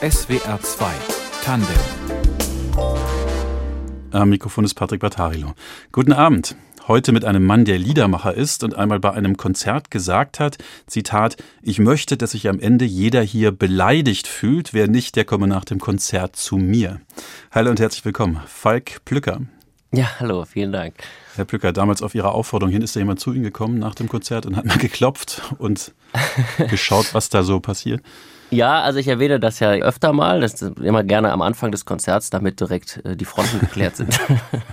SWR 2 Tandem. Am Mikrofon ist Patrick Bartarilo. Guten Abend. Heute mit einem Mann, der Liedermacher ist und einmal bei einem Konzert gesagt hat, Zitat, ich möchte, dass sich am Ende jeder hier beleidigt fühlt, wer nicht, der komme nach dem Konzert zu mir. Hallo und herzlich willkommen, Falk Plücker. Ja, hallo, vielen Dank. Herr Plücker, damals auf Ihrer Aufforderung hin ist da jemand zu Ihnen gekommen nach dem Konzert und hat mal geklopft und geschaut, was da so passiert. Ja, also ich erwähne das ja öfter mal, das ist immer gerne am Anfang des Konzerts, damit direkt äh, die Fronten geklärt sind.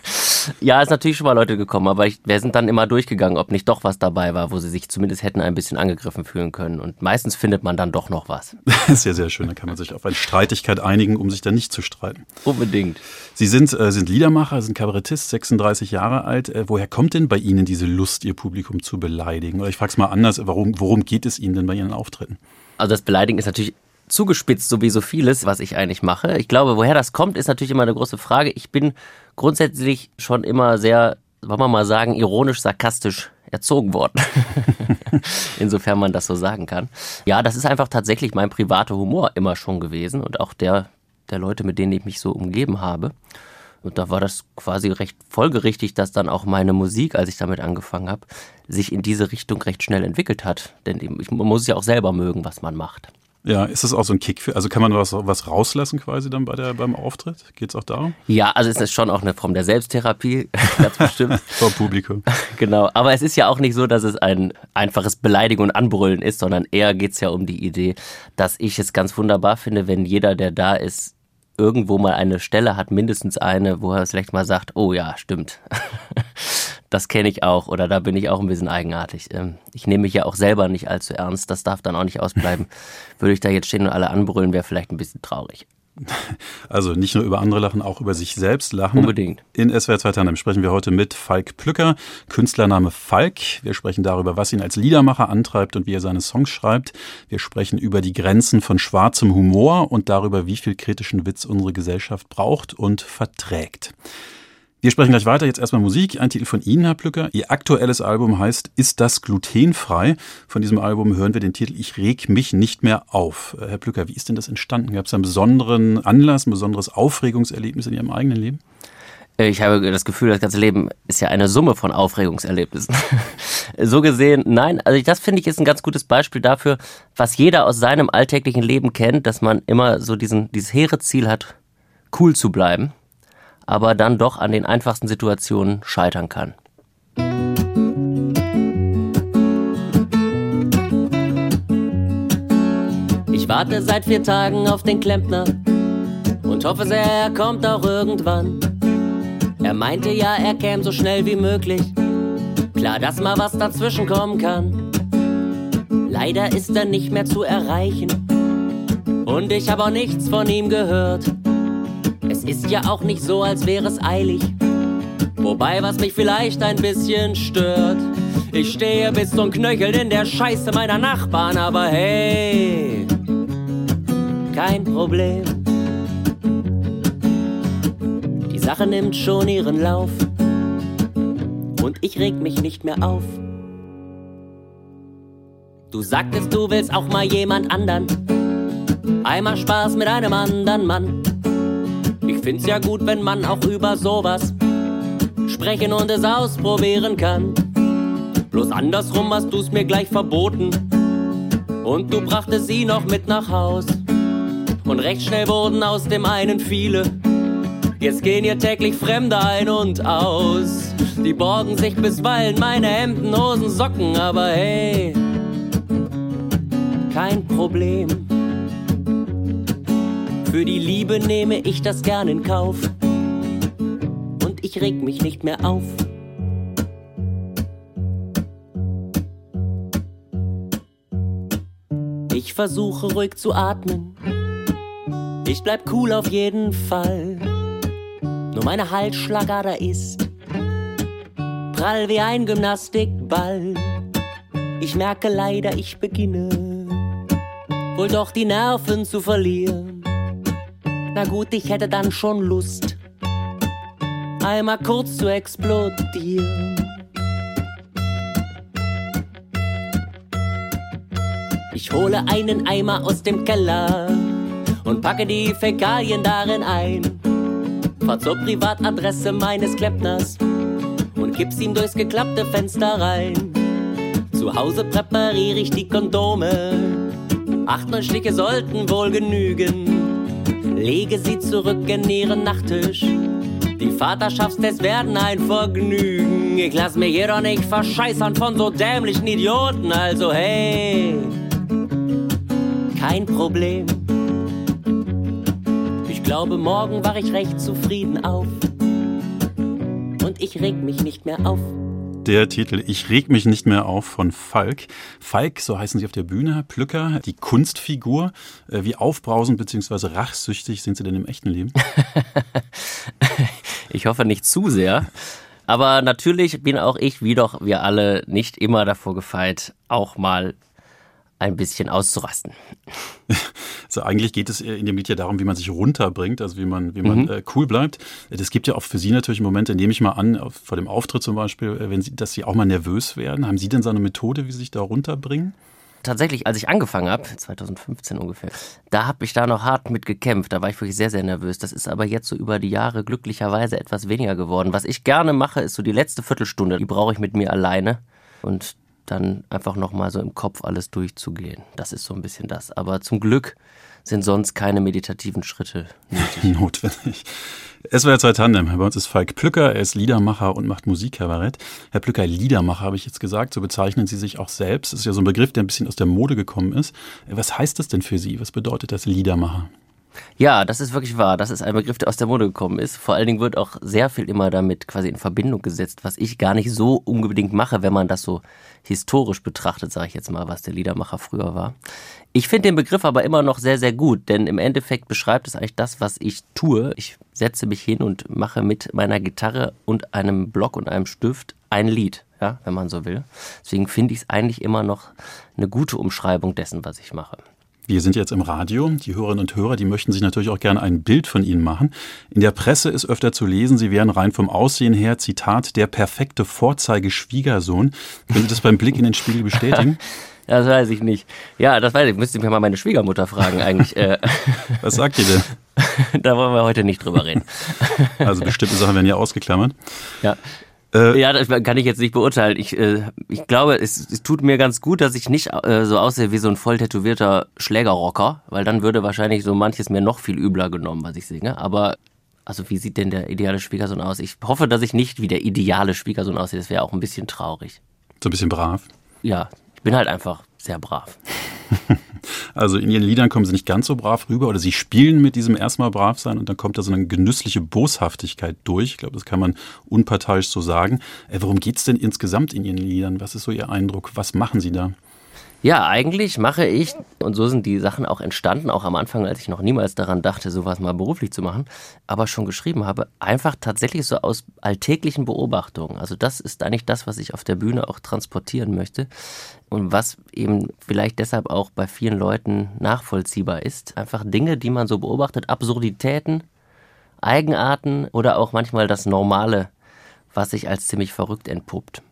ja, ist natürlich schon mal Leute gekommen, aber ich, wir sind dann immer durchgegangen, ob nicht doch was dabei war, wo sie sich zumindest hätten ein bisschen angegriffen fühlen können. Und meistens findet man dann doch noch was. sehr, sehr schön. Da kann man sich auf eine Streitigkeit einigen, um sich dann nicht zu streiten. Unbedingt. Sie sind, äh, sind Liedermacher, sind Kabarettist, 36 Jahre alt. Äh, woher kommt denn bei Ihnen diese Lust, Ihr Publikum zu beleidigen? Oder ich frage es mal anders, warum, worum geht es Ihnen denn bei Ihren Auftritten? Also das Beleidigen ist natürlich zugespitzt, so wie so vieles, was ich eigentlich mache. Ich glaube, woher das kommt, ist natürlich immer eine große Frage. Ich bin grundsätzlich schon immer sehr, wollen wir mal sagen, ironisch, sarkastisch erzogen worden. Insofern man das so sagen kann. Ja, das ist einfach tatsächlich mein privater Humor immer schon gewesen und auch der der Leute, mit denen ich mich so umgeben habe. Und da war das quasi recht folgerichtig, dass dann auch meine Musik, als ich damit angefangen habe, sich in diese Richtung recht schnell entwickelt hat. Denn man muss ja auch selber mögen, was man macht. Ja, ist das auch so ein Kick für, also kann man was, was rauslassen quasi dann bei der, beim Auftritt? Geht es auch darum? Ja, also es ist schon auch eine Form der Selbsttherapie, ganz bestimmt. Vor Publikum. Genau, aber es ist ja auch nicht so, dass es ein einfaches Beleidigen und Anbrüllen ist, sondern eher geht es ja um die Idee, dass ich es ganz wunderbar finde, wenn jeder, der da ist, irgendwo mal eine Stelle hat, mindestens eine, wo er vielleicht mal sagt, oh ja, stimmt. das kenne ich auch oder da bin ich auch ein bisschen eigenartig. Ähm, ich nehme mich ja auch selber nicht allzu ernst, das darf dann auch nicht ausbleiben. Würde ich da jetzt stehen und alle anbrüllen, wäre vielleicht ein bisschen traurig. Also nicht nur über andere lachen, auch über sich selbst lachen. Unbedingt. In SWR 2 Tandem sprechen wir heute mit Falk Plücker, Künstlername Falk. Wir sprechen darüber, was ihn als Liedermacher antreibt und wie er seine Songs schreibt. Wir sprechen über die Grenzen von schwarzem Humor und darüber, wie viel kritischen Witz unsere Gesellschaft braucht und verträgt. Wir sprechen gleich weiter. Jetzt erstmal Musik. Ein Titel von Ihnen, Herr Plücker. Ihr aktuelles Album heißt Ist das glutenfrei? Von diesem Album hören wir den Titel Ich reg mich nicht mehr auf. Äh, Herr Plücker, wie ist denn das entstanden? Gab es einen besonderen Anlass, ein besonderes Aufregungserlebnis in Ihrem eigenen Leben? Äh, ich habe das Gefühl, das ganze Leben ist ja eine Summe von Aufregungserlebnissen. so gesehen, nein, also das finde ich ist ein ganz gutes Beispiel dafür, was jeder aus seinem alltäglichen Leben kennt, dass man immer so diesen, dieses hehre Ziel hat, cool zu bleiben aber dann doch an den einfachsten Situationen scheitern kann. Ich warte seit vier Tagen auf den Klempner und hoffe sehr, er kommt auch irgendwann. Er meinte ja, er käme so schnell wie möglich. Klar, dass mal was dazwischen kommen kann. Leider ist er nicht mehr zu erreichen. Und ich habe auch nichts von ihm gehört. Ist ja auch nicht so, als wäre es eilig. Wobei, was mich vielleicht ein bisschen stört, ich stehe bis zum Knöchel in der Scheiße meiner Nachbarn, aber hey, kein Problem. Die Sache nimmt schon ihren Lauf und ich reg mich nicht mehr auf. Du sagtest, du willst auch mal jemand anderen. Einmal Spaß mit einem anderen Mann. Ich find's ja gut, wenn man auch über sowas sprechen und es ausprobieren kann. Bloß andersrum hast du's mir gleich verboten. Und du brachtest sie noch mit nach Haus. Und recht schnell wurden aus dem einen viele. Jetzt gehen hier täglich Fremde ein und aus. Die borgen sich bisweilen meine Hemden, Hosen, Socken, aber hey, kein Problem. Für die Liebe nehme ich das gern in Kauf. Und ich reg mich nicht mehr auf. Ich versuche ruhig zu atmen. Ich bleib cool auf jeden Fall. Nur meine Halsschlagader ist prall wie ein Gymnastikball. Ich merke leider, ich beginne wohl doch die Nerven zu verlieren. Na gut, ich hätte dann schon Lust, einmal kurz zu explodieren. Ich hole einen Eimer aus dem Keller und packe die Fäkalien darin ein. Fahr zur Privatadresse meines Klempners und kipp's ihm durchs geklappte Fenster rein. Zu Hause präpariere ich die Kondome. Acht, neun Schlicke sollten wohl genügen. Lege sie zurück in ihren Nachttisch. Die Vaterschaftstests werden ein Vergnügen. Ich lass mich hier doch nicht verscheißern von so dämlichen Idioten. Also hey, kein Problem. Ich glaube, morgen war ich recht zufrieden auf. Und ich reg mich nicht mehr auf der Titel Ich reg mich nicht mehr auf von Falk. Falk, so heißen Sie auf der Bühne, Plücker, die Kunstfigur. Äh, wie aufbrausend bzw. rachsüchtig sind Sie denn im echten Leben? ich hoffe nicht zu sehr. Aber natürlich bin auch ich, wie doch wir alle, nicht immer davor gefeit, auch mal ein bisschen auszurasten. Also eigentlich geht es in dem Lied ja darum, wie man sich runterbringt, also wie man, wie man mhm. äh, cool bleibt. Das gibt ja auch für Sie natürlich Momente, nehme ich mal an, vor dem Auftritt zum Beispiel, äh, wenn Sie, dass Sie auch mal nervös werden. Haben Sie denn so eine Methode, wie Sie sich da runterbringen? tatsächlich, als ich angefangen habe, 2015 ungefähr, da habe ich da noch hart mit gekämpft. Da war ich wirklich sehr, sehr nervös. Das ist aber jetzt so über die Jahre glücklicherweise etwas weniger geworden. Was ich gerne mache, ist so die letzte Viertelstunde, die brauche ich mit mir alleine. Und dann einfach nochmal so im Kopf alles durchzugehen. Das ist so ein bisschen das. Aber zum Glück sind sonst keine meditativen Schritte nötig. notwendig. Es war ja zwei Tandem. Bei uns ist Falk Plücker, er ist Liedermacher und macht Musikkabarett. Herr Plücker, Liedermacher habe ich jetzt gesagt, so bezeichnen Sie sich auch selbst. Das ist ja so ein Begriff, der ein bisschen aus der Mode gekommen ist. Was heißt das denn für Sie? Was bedeutet das Liedermacher? Ja, das ist wirklich wahr. Das ist ein Begriff, der aus der Mode gekommen ist. Vor allen Dingen wird auch sehr viel immer damit quasi in Verbindung gesetzt, was ich gar nicht so unbedingt mache, wenn man das so historisch betrachtet, sage ich jetzt mal, was der Liedermacher früher war. Ich finde den Begriff aber immer noch sehr, sehr gut, denn im Endeffekt beschreibt es eigentlich das, was ich tue. Ich setze mich hin und mache mit meiner Gitarre und einem Block und einem Stift ein Lied, ja, wenn man so will. Deswegen finde ich es eigentlich immer noch eine gute Umschreibung dessen, was ich mache. Wir sind jetzt im Radio. Die Hörerinnen und Hörer, die möchten sich natürlich auch gerne ein Bild von Ihnen machen. In der Presse ist öfter zu lesen, Sie wären rein vom Aussehen her, Zitat, der perfekte Vorzeigeschwiegersohn. Können Sie das beim Blick in den Spiegel bestätigen? Das weiß ich nicht. Ja, das weiß ich. Müsste ich mir mal meine Schwiegermutter fragen eigentlich. Äh. Was sagt ihr denn? da wollen wir heute nicht drüber reden. Also bestimmte Sachen werden ja ausgeklammert. Ja. Äh, ja, das kann ich jetzt nicht beurteilen. Ich, äh, ich glaube, es, es tut mir ganz gut, dass ich nicht äh, so aussehe wie so ein voll tätowierter Schlägerrocker, weil dann würde wahrscheinlich so manches mir noch viel übler genommen, was ich singe. Aber also wie sieht denn der ideale Schwiegersohn aus? Ich hoffe, dass ich nicht wie der ideale Schwiegersohn aussehe. Das wäre auch ein bisschen traurig. So ein bisschen brav? Ja, ich bin halt einfach sehr brav. Also in ihren Liedern kommen sie nicht ganz so brav rüber oder sie spielen mit diesem erstmal brav sein und dann kommt da so eine genüssliche Boshaftigkeit durch. Ich glaube, das kann man unparteiisch so sagen. Äh, worum geht es denn insgesamt in ihren Liedern? Was ist so Ihr Eindruck? Was machen Sie da? Ja, eigentlich mache ich, und so sind die Sachen auch entstanden, auch am Anfang, als ich noch niemals daran dachte, sowas mal beruflich zu machen, aber schon geschrieben habe, einfach tatsächlich so aus alltäglichen Beobachtungen. Also das ist eigentlich das, was ich auf der Bühne auch transportieren möchte und was eben vielleicht deshalb auch bei vielen Leuten nachvollziehbar ist. Einfach Dinge, die man so beobachtet, Absurditäten, Eigenarten oder auch manchmal das Normale, was sich als ziemlich verrückt entpuppt.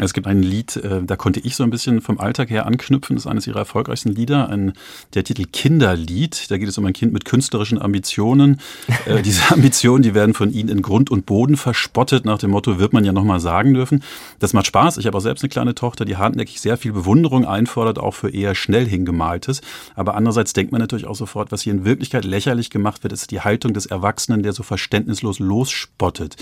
Es gibt ein Lied, äh, da konnte ich so ein bisschen vom Alltag her anknüpfen. Das ist eines ihrer erfolgreichsten Lieder, ein, der Titel Kinderlied. Da geht es um ein Kind mit künstlerischen Ambitionen. Äh, diese Ambitionen, die werden von ihnen in Grund und Boden verspottet, nach dem Motto, wird man ja nochmal sagen dürfen. Das macht Spaß. Ich habe auch selbst eine kleine Tochter, die hartnäckig sehr viel Bewunderung einfordert, auch für eher schnell hingemaltes. Aber andererseits denkt man natürlich auch sofort, was hier in Wirklichkeit lächerlich gemacht wird, ist die Haltung des Erwachsenen, der so verständnislos losspottet.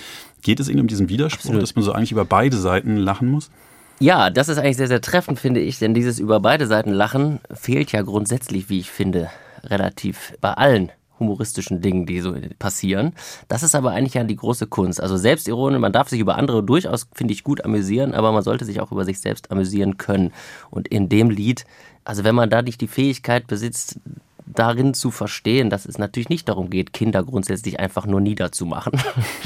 Geht es Ihnen um diesen Widerspruch, Absolut. dass man so eigentlich über beide Seiten lachen muss? Ja, das ist eigentlich sehr, sehr treffend, finde ich, denn dieses über beide Seiten lachen fehlt ja grundsätzlich, wie ich finde, relativ bei allen humoristischen Dingen, die so passieren. Das ist aber eigentlich ja die große Kunst. Also Selbstironie, man darf sich über andere durchaus, finde ich, gut amüsieren, aber man sollte sich auch über sich selbst amüsieren können. Und in dem Lied, also wenn man da nicht die Fähigkeit besitzt, darin zu verstehen, dass es natürlich nicht darum geht, Kinder grundsätzlich einfach nur niederzumachen.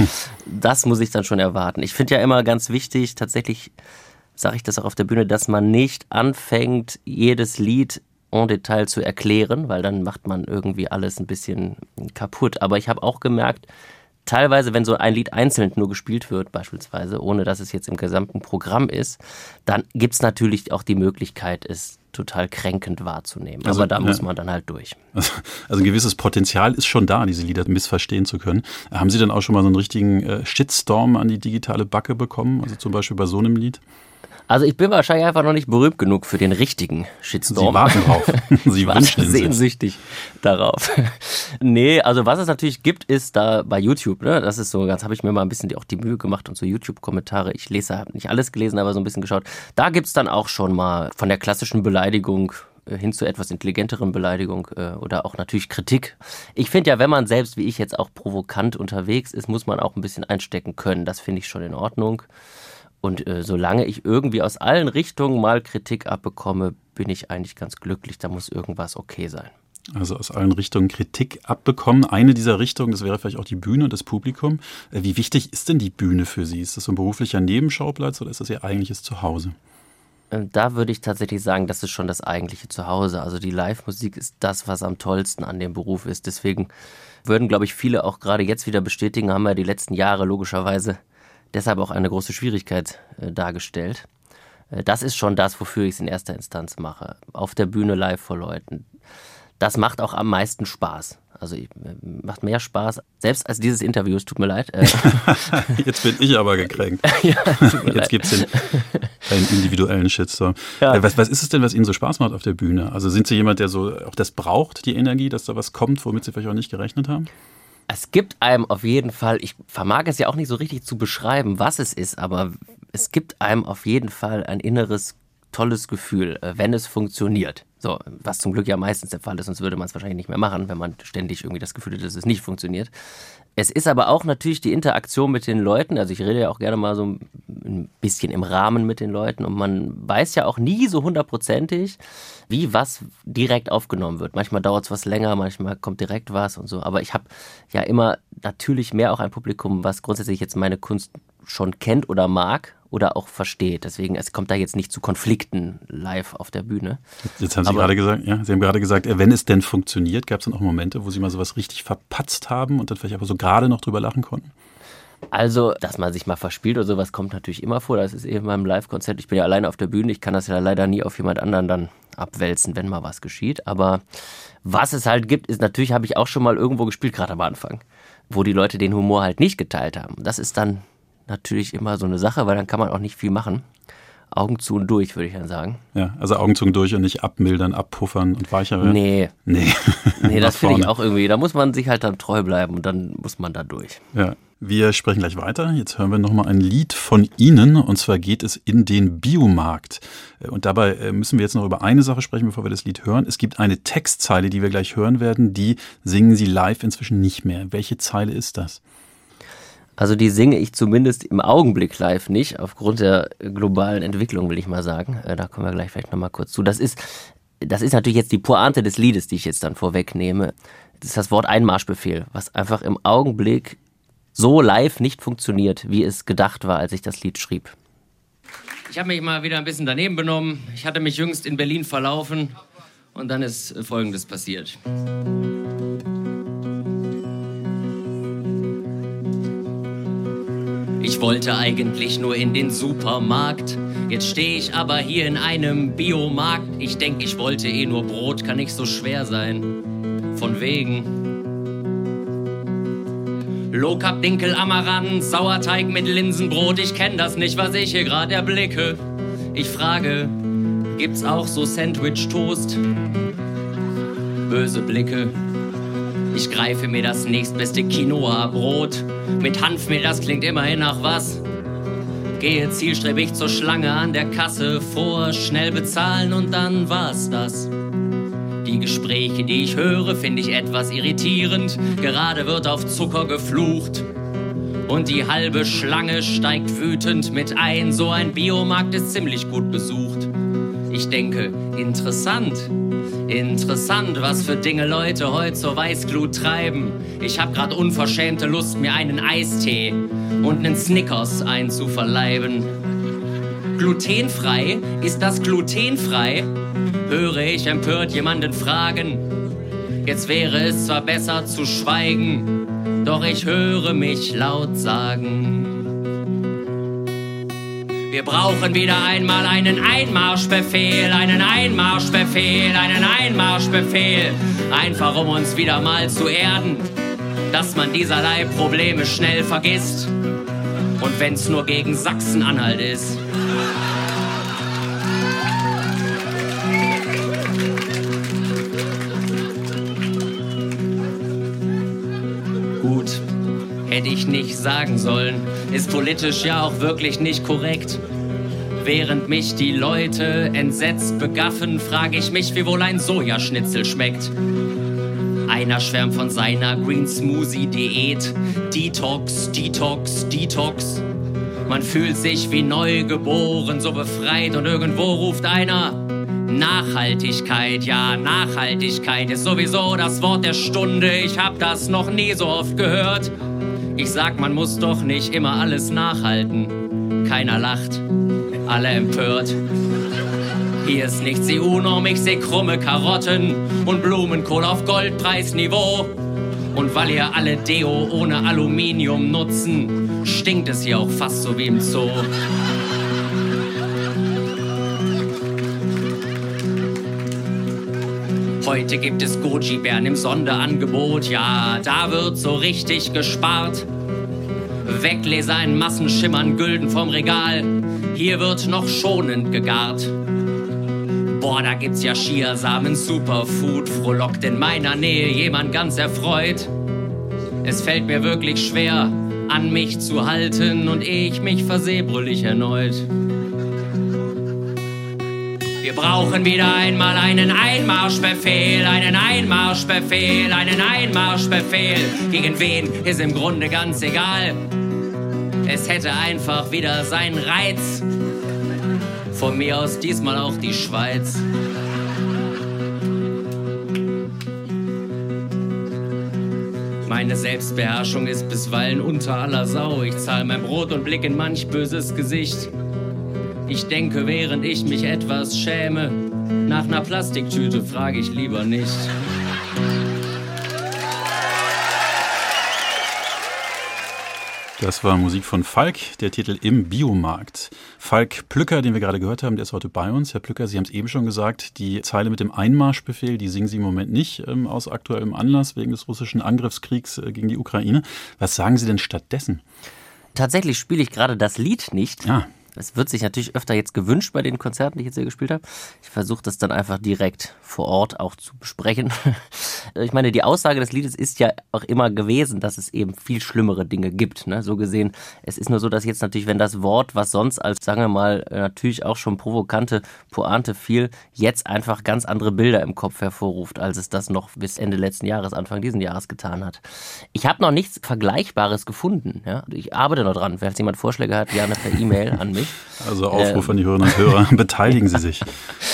das muss ich dann schon erwarten. Ich finde ja immer ganz wichtig, tatsächlich sage ich das auch auf der Bühne, dass man nicht anfängt, jedes Lied en Detail zu erklären, weil dann macht man irgendwie alles ein bisschen kaputt. Aber ich habe auch gemerkt, teilweise, wenn so ein Lied einzeln nur gespielt wird, beispielsweise, ohne dass es jetzt im gesamten Programm ist, dann gibt es natürlich auch die Möglichkeit, es total kränkend wahrzunehmen. Also, Aber da muss man dann halt durch. Also, also, ein gewisses Potenzial ist schon da, diese Lieder missverstehen zu können. Haben Sie dann auch schon mal so einen richtigen äh, Shitstorm an die digitale Backe bekommen? Also zum Beispiel bei so einem Lied? Also ich bin wahrscheinlich einfach noch nicht berühmt genug für den richtigen Shitstorm. Sie warten drauf. Sie wünschen sehnsüchtig darauf. nee, also was es natürlich gibt, ist da bei YouTube, ne? Das ist so, ganz habe ich mir mal ein bisschen auch die Mühe gemacht und so YouTube-Kommentare. Ich lese, habe nicht alles gelesen, aber so ein bisschen geschaut. Da gibt es dann auch schon mal von der klassischen Beleidigung äh, hin zu etwas intelligenteren Beleidigung äh, oder auch natürlich Kritik. Ich finde ja, wenn man selbst wie ich jetzt auch provokant unterwegs ist, muss man auch ein bisschen einstecken können. Das finde ich schon in Ordnung. Und äh, solange ich irgendwie aus allen Richtungen mal Kritik abbekomme, bin ich eigentlich ganz glücklich. Da muss irgendwas okay sein. Also aus allen Richtungen Kritik abbekommen. Eine dieser Richtungen, das wäre vielleicht auch die Bühne, das Publikum. Äh, wie wichtig ist denn die Bühne für Sie? Ist das so ein beruflicher Nebenschauplatz oder ist das Ihr eigentliches Zuhause? Ähm, da würde ich tatsächlich sagen, das ist schon das eigentliche Zuhause. Also die Live-Musik ist das, was am tollsten an dem Beruf ist. Deswegen würden, glaube ich, viele auch gerade jetzt wieder bestätigen, haben wir die letzten Jahre logischerweise deshalb auch eine große Schwierigkeit äh, dargestellt. Äh, das ist schon das, wofür ich es in erster Instanz mache. Auf der Bühne live vor Leuten. Das macht auch am meisten Spaß. Also ich, äh, macht mehr Spaß, selbst als dieses Interview, es tut mir leid. Äh. Jetzt bin ich aber gekränkt. ja, Jetzt gibt es den, einen individuellen Shitstorm. Ja. Äh, was, was ist es denn, was Ihnen so Spaß macht auf der Bühne? Also sind Sie jemand, der so auch das braucht, die Energie, dass da was kommt, womit Sie vielleicht auch nicht gerechnet haben? Es gibt einem auf jeden Fall, ich vermag es ja auch nicht so richtig zu beschreiben, was es ist, aber es gibt einem auf jeden Fall ein inneres tolles Gefühl, äh, wenn es funktioniert. So, was zum Glück ja meistens der Fall ist, sonst würde man es wahrscheinlich nicht mehr machen, wenn man ständig irgendwie das Gefühl hat, dass es nicht funktioniert. Es ist aber auch natürlich die Interaktion mit den Leuten. Also ich rede ja auch gerne mal so ein bisschen im Rahmen mit den Leuten und man weiß ja auch nie so hundertprozentig, wie was direkt aufgenommen wird. Manchmal dauert es was länger, manchmal kommt direkt was und so. Aber ich habe ja immer natürlich mehr auch ein Publikum, was grundsätzlich jetzt meine Kunst schon kennt oder mag oder auch versteht. Deswegen, es kommt da jetzt nicht zu Konflikten live auf der Bühne. Jetzt haben Sie Aber, gerade gesagt, ja, Sie haben gerade gesagt, äh, wenn es denn funktioniert, gab es dann auch Momente, wo Sie mal sowas richtig verpatzt haben und dann vielleicht aber so gerade noch drüber lachen konnten? Also, dass man sich mal verspielt oder sowas kommt natürlich immer vor. Das ist eben beim Live-Konzert. Ich bin ja alleine auf der Bühne. Ich kann das ja leider nie auf jemand anderen dann abwälzen, wenn mal was geschieht. Aber was es halt gibt, ist natürlich, habe ich auch schon mal irgendwo gespielt, gerade am Anfang, wo die Leute den Humor halt nicht geteilt haben. Das ist dann natürlich immer so eine Sache, weil dann kann man auch nicht viel machen. Augen zu und durch, würde ich dann sagen. Ja, also Augen zu und durch und nicht abmildern, abpuffern und weicher werden. Nee. Nee. nee, das finde ich auch irgendwie. Da muss man sich halt dann treu bleiben und dann muss man da durch. Ja. Wir sprechen gleich weiter. Jetzt hören wir nochmal ein Lied von Ihnen und zwar geht es in den Biomarkt. Und dabei äh, müssen wir jetzt noch über eine Sache sprechen, bevor wir das Lied hören. Es gibt eine Textzeile, die wir gleich hören werden, die singen Sie live inzwischen nicht mehr. Welche Zeile ist das? Also die singe ich zumindest im Augenblick live nicht, aufgrund der globalen Entwicklung, will ich mal sagen. Äh, da kommen wir gleich vielleicht nochmal kurz zu. Das ist, das ist natürlich jetzt die Pointe des Liedes, die ich jetzt dann vorwegnehme. Das ist das Wort Einmarschbefehl, was einfach im Augenblick so live nicht funktioniert, wie es gedacht war, als ich das Lied schrieb. Ich habe mich mal wieder ein bisschen daneben benommen. Ich hatte mich jüngst in Berlin verlaufen und dann ist Folgendes passiert. Ich wollte eigentlich nur in den Supermarkt. Jetzt stehe ich aber hier in einem Biomarkt. Ich denke, ich wollte eh nur Brot, kann nicht so schwer sein. Von wegen. Carb, Dinkel, Amaranth, Sauerteig mit Linsenbrot. Ich kenne das nicht, was ich hier gerade erblicke. Ich frage, gibt's auch so Sandwich-Toast? Böse Blicke. Ich greife mir das nächstbeste Quinoa-Brot. Mit Hanfmehl, das klingt immerhin nach was. Gehe zielstrebig zur Schlange an der Kasse vor, schnell bezahlen und dann war's das. Die Gespräche, die ich höre, finde ich etwas irritierend. Gerade wird auf Zucker geflucht. Und die halbe Schlange steigt wütend mit ein. So ein Biomarkt ist ziemlich gut besucht. Ich denke, interessant. Interessant, was für Dinge Leute heute zur Weißglut treiben. Ich hab grad unverschämte Lust, mir einen Eistee und einen Snickers einzuverleiben. Glutenfrei? Ist das glutenfrei? Höre ich empört jemanden fragen. Jetzt wäre es zwar besser zu schweigen, doch ich höre mich laut sagen. Wir brauchen wieder einmal einen Einmarschbefehl, einen Einmarschbefehl, einen Einmarschbefehl. Einfach um uns wieder mal zu erden, dass man dieserlei Probleme schnell vergisst. Und wenn's nur gegen Sachsen-Anhalt ist. Gut, hätte ich nicht sagen sollen. Ist politisch ja auch wirklich nicht korrekt. Während mich die Leute entsetzt begaffen, frage ich mich, wie wohl ein Sojaschnitzel schmeckt. Einer schwärmt von seiner Green Smoothie Diät. Detox, Detox, Detox. Man fühlt sich wie neu geboren, so befreit und irgendwo ruft einer Nachhaltigkeit, ja, Nachhaltigkeit ist sowieso das Wort der Stunde. Ich hab das noch nie so oft gehört. Ich sag, man muss doch nicht immer alles nachhalten. Keiner lacht, alle empört. Hier ist nichts EU-Norm, ich seh krumme Karotten und Blumenkohl auf Goldpreisniveau. Und weil ihr alle Deo ohne Aluminium nutzen, stinkt es hier auch fast so wie im Zoo. Heute gibt es Goji-Bären im Sonderangebot, ja, da wird so richtig gespart. Wegleser in Massen schimmern Gülden vom Regal, hier wird noch schonend gegart. Boah, da gibt's ja Chiasamen, Superfood, frohlockt in meiner Nähe jemand ganz erfreut. Es fällt mir wirklich schwer, an mich zu halten und ich mich verseh, brüll ich erneut. Wir brauchen wieder einmal einen Einmarschbefehl, einen Einmarschbefehl, einen Einmarschbefehl. Gegen wen ist im Grunde ganz egal. Es hätte einfach wieder seinen Reiz. Von mir aus diesmal auch die Schweiz. Meine Selbstbeherrschung ist bisweilen unter aller Sau. Ich zahle mein Brot und blick in manch böses Gesicht. Ich denke, während ich mich etwas schäme, nach einer Plastiktüte frage ich lieber nicht. Das war Musik von Falk, der Titel Im Biomarkt. Falk Plücker, den wir gerade gehört haben, der ist heute bei uns. Herr Plücker, Sie haben es eben schon gesagt, die Zeile mit dem Einmarschbefehl, die singen Sie im Moment nicht ähm, aus aktuellem Anlass wegen des russischen Angriffskriegs äh, gegen die Ukraine. Was sagen Sie denn stattdessen? Tatsächlich spiele ich gerade das Lied nicht. Ja. Es wird sich natürlich öfter jetzt gewünscht bei den Konzerten, die ich jetzt hier gespielt habe. Ich versuche das dann einfach direkt vor Ort auch zu besprechen. Ich meine, die Aussage des Liedes ist ja auch immer gewesen, dass es eben viel schlimmere Dinge gibt. Ne? So gesehen, es ist nur so, dass jetzt natürlich, wenn das Wort, was sonst als, sagen wir mal, natürlich auch schon provokante Pointe fiel, jetzt einfach ganz andere Bilder im Kopf hervorruft, als es das noch bis Ende letzten Jahres, Anfang diesen Jahres getan hat. Ich habe noch nichts Vergleichbares gefunden. Ja? Ich arbeite noch dran. Falls jemand Vorschläge hat, gerne per E-Mail an mich. Also Aufruf ähm, an die Hörerinnen und Hörer, beteiligen Sie sich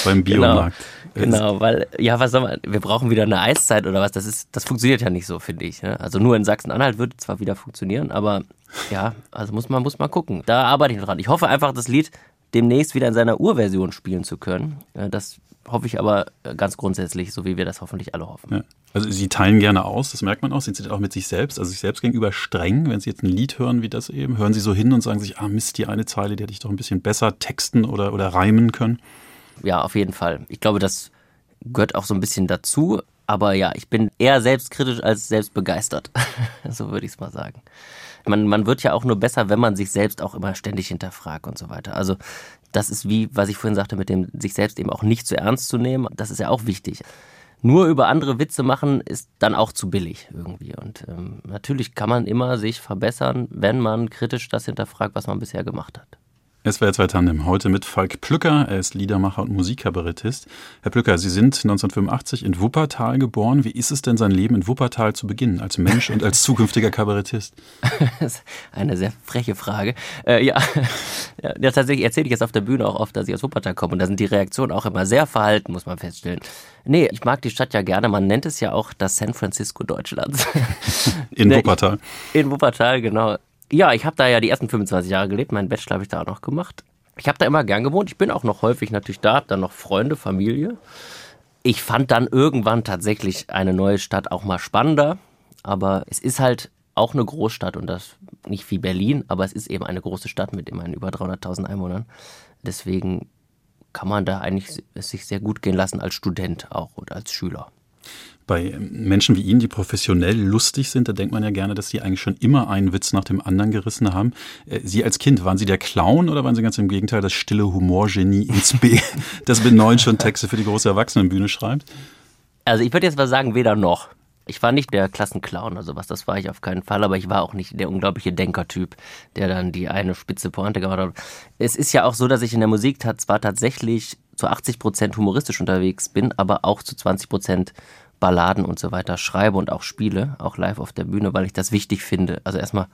beim Genau. Biomarkt. Genau, weil, ja, was soll man, wir brauchen wieder eine Eiszeit oder was, das ist, das funktioniert ja nicht so, finde ich. Ne? Also nur in Sachsen-Anhalt wird zwar wieder funktionieren, aber ja, also muss man, muss man gucken. Da arbeite ich noch dran. Ich hoffe einfach, das Lied demnächst wieder in seiner Urversion spielen zu können. Das hoffe ich aber ganz grundsätzlich, so wie wir das hoffentlich alle hoffen. Ja. Also Sie teilen gerne aus, das merkt man auch. Sind Sie auch mit sich selbst, also sich selbst gegenüber streng, wenn Sie jetzt ein Lied hören wie das eben? Hören Sie so hin und sagen sich, ah Mist, die eine Zeile, die hätte ich doch ein bisschen besser texten oder, oder reimen können? Ja, auf jeden Fall. Ich glaube, das gehört auch so ein bisschen dazu. Aber ja, ich bin eher selbstkritisch als selbstbegeistert. so würde ich es mal sagen. Man, man wird ja auch nur besser, wenn man sich selbst auch immer ständig hinterfragt und so weiter. Also das ist wie, was ich vorhin sagte, mit dem sich selbst eben auch nicht zu ernst zu nehmen. Das ist ja auch wichtig. Nur über andere Witze machen ist dann auch zu billig irgendwie. Und ähm, natürlich kann man immer sich verbessern, wenn man kritisch das hinterfragt, was man bisher gemacht hat. SWR 2 Tandem, heute mit Falk Plücker. Er ist Liedermacher und Musikkabarettist. Herr Plücker, Sie sind 1985 in Wuppertal geboren. Wie ist es denn, sein Leben in Wuppertal zu beginnen, als Mensch und als zukünftiger Kabarettist? Das ist eine sehr freche Frage. Äh, ja. ja, tatsächlich erzähle ich jetzt auf der Bühne auch oft, dass ich aus Wuppertal komme. Und da sind die Reaktionen auch immer sehr verhalten, muss man feststellen. Nee, ich mag die Stadt ja gerne. Man nennt es ja auch das San Francisco Deutschlands. In Wuppertal. In Wuppertal, genau. Ja, ich habe da ja die ersten 25 Jahre gelebt. Meinen Bachelor habe ich da auch noch gemacht. Ich habe da immer gern gewohnt. Ich bin auch noch häufig natürlich da, habe dann noch Freunde, Familie. Ich fand dann irgendwann tatsächlich eine neue Stadt auch mal spannender. Aber es ist halt auch eine Großstadt und das nicht wie Berlin, aber es ist eben eine große Stadt mit immerhin über 300.000 Einwohnern. Deswegen kann man da eigentlich es sich sehr gut gehen lassen als Student auch und als Schüler. Bei Menschen wie Ihnen, die professionell lustig sind, da denkt man ja gerne, dass die eigentlich schon immer einen Witz nach dem anderen gerissen haben. Äh, Sie als Kind, waren Sie der Clown oder waren Sie ganz im Gegenteil das stille Humorgenie ins B, das mit neun schon Texte für die große Erwachsenenbühne schreibt? Also ich würde jetzt mal sagen, weder noch. Ich war nicht der Klassenclown oder sowas, das war ich auf keinen Fall, aber ich war auch nicht der unglaubliche Denkertyp, der dann die eine spitze Pointe gemacht hat. Es ist ja auch so, dass ich in der Musik zwar tatsächlich zu 80 Prozent humoristisch unterwegs bin, aber auch zu 20 Prozent Balladen und so weiter schreibe und auch spiele, auch live auf der Bühne, weil ich das wichtig finde. Also erstmal,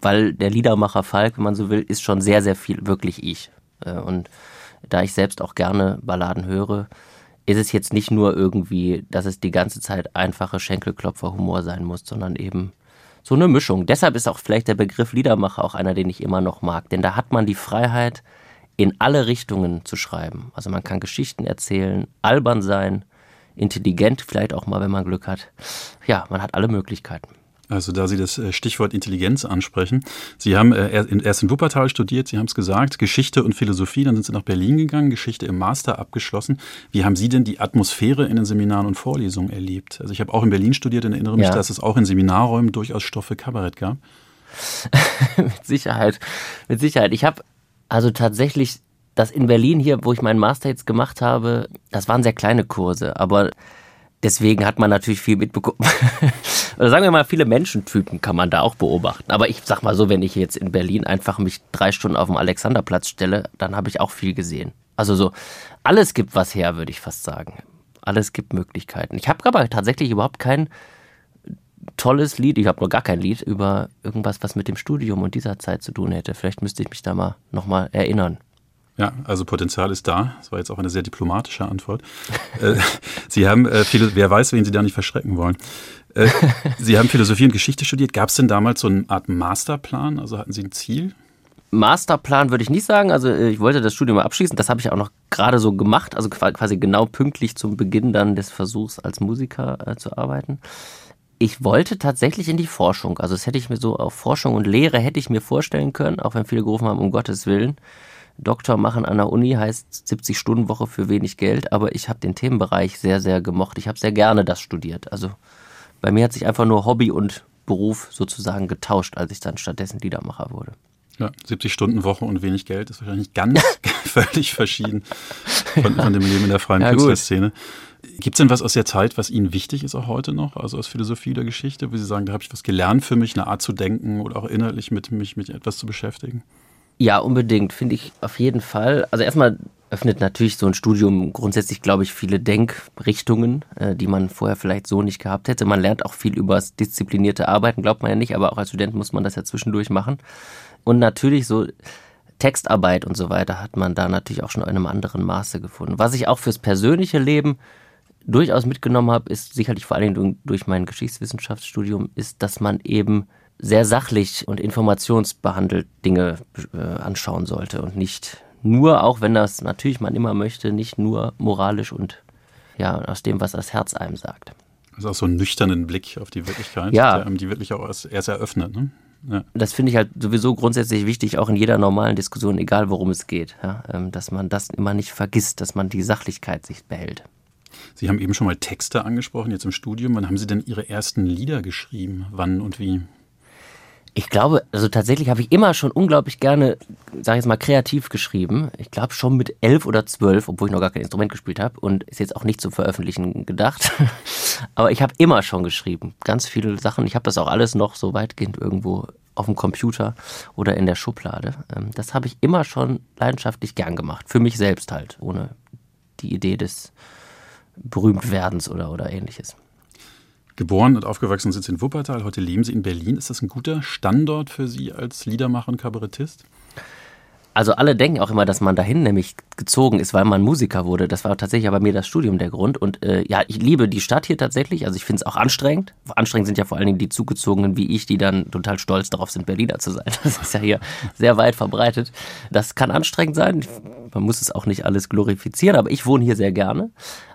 weil der Liedermacher Falk, wenn man so will, ist schon sehr, sehr viel wirklich ich. Äh, und da ich selbst auch gerne Balladen höre, ist es jetzt nicht nur irgendwie, dass es die ganze Zeit einfache Schenkelklopfer-Humor sein muss, sondern eben so eine Mischung. Deshalb ist auch vielleicht der Begriff Liedermacher auch einer, den ich immer noch mag. Denn da hat man die Freiheit, in alle Richtungen zu schreiben. Also man kann Geschichten erzählen, albern sein, intelligent vielleicht auch mal, wenn man Glück hat. Ja, man hat alle Möglichkeiten. Also da Sie das äh, Stichwort Intelligenz ansprechen. Sie haben äh, erst in Wuppertal studiert, Sie haben es gesagt, Geschichte und Philosophie, dann sind Sie nach Berlin gegangen, Geschichte im Master abgeschlossen. Wie haben Sie denn die Atmosphäre in den Seminaren und Vorlesungen erlebt? Also ich habe auch in Berlin studiert und erinnere mich, ja. dass es auch in Seminarräumen durchaus Stoff für Kabarett gab. mit Sicherheit, mit Sicherheit. Ich habe also tatsächlich das in Berlin hier, wo ich meinen Master jetzt gemacht habe, das waren sehr kleine Kurse, aber deswegen hat man natürlich viel mitbekommen. Oder sagen wir mal, viele Menschentypen kann man da auch beobachten. Aber ich sag mal so, wenn ich jetzt in Berlin einfach mich drei Stunden auf dem Alexanderplatz stelle, dann habe ich auch viel gesehen. Also so, alles gibt was her, würde ich fast sagen. Alles gibt Möglichkeiten. Ich habe aber tatsächlich überhaupt kein tolles Lied, ich habe nur gar kein Lied über irgendwas, was mit dem Studium und dieser Zeit zu tun hätte. Vielleicht müsste ich mich da mal nochmal erinnern. Ja, also Potenzial ist da. Das war jetzt auch eine sehr diplomatische Antwort. Äh, Sie haben äh, viele, wer weiß, wen Sie da nicht verschrecken wollen. Äh, Sie haben Philosophie und Geschichte studiert. Gab es denn damals so eine Art Masterplan? Also hatten Sie ein Ziel? Masterplan würde ich nicht sagen. Also ich wollte das Studium abschließen. Das habe ich auch noch gerade so gemacht. Also quasi genau pünktlich zum Beginn dann des Versuchs als Musiker äh, zu arbeiten. Ich wollte tatsächlich in die Forschung. Also das hätte ich mir so auf Forschung und Lehre hätte ich mir vorstellen können, auch wenn viele gerufen haben, um Gottes Willen. Doktor machen an der Uni heißt 70 Stunden Woche für wenig Geld, aber ich habe den Themenbereich sehr, sehr gemocht. Ich habe sehr gerne das studiert. Also bei mir hat sich einfach nur Hobby und Beruf sozusagen getauscht, als ich dann stattdessen Liedermacher wurde. Ja, 70 Stunden Woche und wenig Geld ist wahrscheinlich ganz völlig verschieden von, von, dem Leben in der freien ja, Künstlerszene. Gibt es denn was aus der Zeit, was Ihnen wichtig ist, auch heute noch, also aus Philosophie oder Geschichte, wo Sie sagen, da habe ich was gelernt für mich, eine Art zu denken oder auch inhaltlich mit mich mit etwas zu beschäftigen? Ja, unbedingt, finde ich auf jeden Fall. Also erstmal öffnet natürlich so ein Studium grundsätzlich, glaube ich, viele Denkrichtungen, äh, die man vorher vielleicht so nicht gehabt hätte. Man lernt auch viel über das disziplinierte Arbeiten, glaubt man ja nicht, aber auch als Student muss man das ja zwischendurch machen. Und natürlich so Textarbeit und so weiter hat man da natürlich auch schon in einem anderen Maße gefunden. Was ich auch fürs persönliche Leben durchaus mitgenommen habe, ist sicherlich vor allen Dingen durch mein Geschichtswissenschaftsstudium, ist, dass man eben sehr sachlich und informationsbehandelt Dinge äh, anschauen sollte und nicht nur, auch wenn das natürlich man immer möchte, nicht nur moralisch und ja, aus dem, was das Herz einem sagt. Also auch so einen nüchternen Blick auf die Wirklichkeit, ja. der einem die wirklich auch erst, erst eröffnet. Ne? Ja. Das finde ich halt sowieso grundsätzlich wichtig, auch in jeder normalen Diskussion, egal worum es geht, ja, ähm, dass man das immer nicht vergisst, dass man die Sachlichkeit sich behält. Sie haben eben schon mal Texte angesprochen, jetzt im Studium. Wann haben Sie denn Ihre ersten Lieder geschrieben? Wann und wie? Ich glaube, also tatsächlich habe ich immer schon unglaublich gerne, sage ich jetzt mal, kreativ geschrieben. Ich glaube schon mit elf oder zwölf, obwohl ich noch gar kein Instrument gespielt habe und ist jetzt auch nicht zum Veröffentlichen gedacht. Aber ich habe immer schon geschrieben, ganz viele Sachen. Ich habe das auch alles noch so weitgehend irgendwo auf dem Computer oder in der Schublade. Ähm, das habe ich immer schon leidenschaftlich gern gemacht, für mich selbst halt, ohne die Idee des Berühmtwerdens oder, oder ähnliches. Geboren und aufgewachsen sind Sie in Wuppertal, heute leben Sie in Berlin. Ist das ein guter Standort für Sie als Liedermacher und Kabarettist? Also alle denken auch immer, dass man dahin nämlich gezogen ist, weil man Musiker wurde. Das war tatsächlich aber mir das Studium der Grund. Und äh, ja, ich liebe die Stadt hier tatsächlich. Also ich finde es auch anstrengend. Anstrengend sind ja vor allen Dingen die Zugezogenen wie ich, die dann total stolz darauf sind, Berliner zu sein. Das ist ja hier sehr weit verbreitet. Das kann anstrengend sein. Man muss es auch nicht alles glorifizieren, aber ich wohne hier sehr gerne.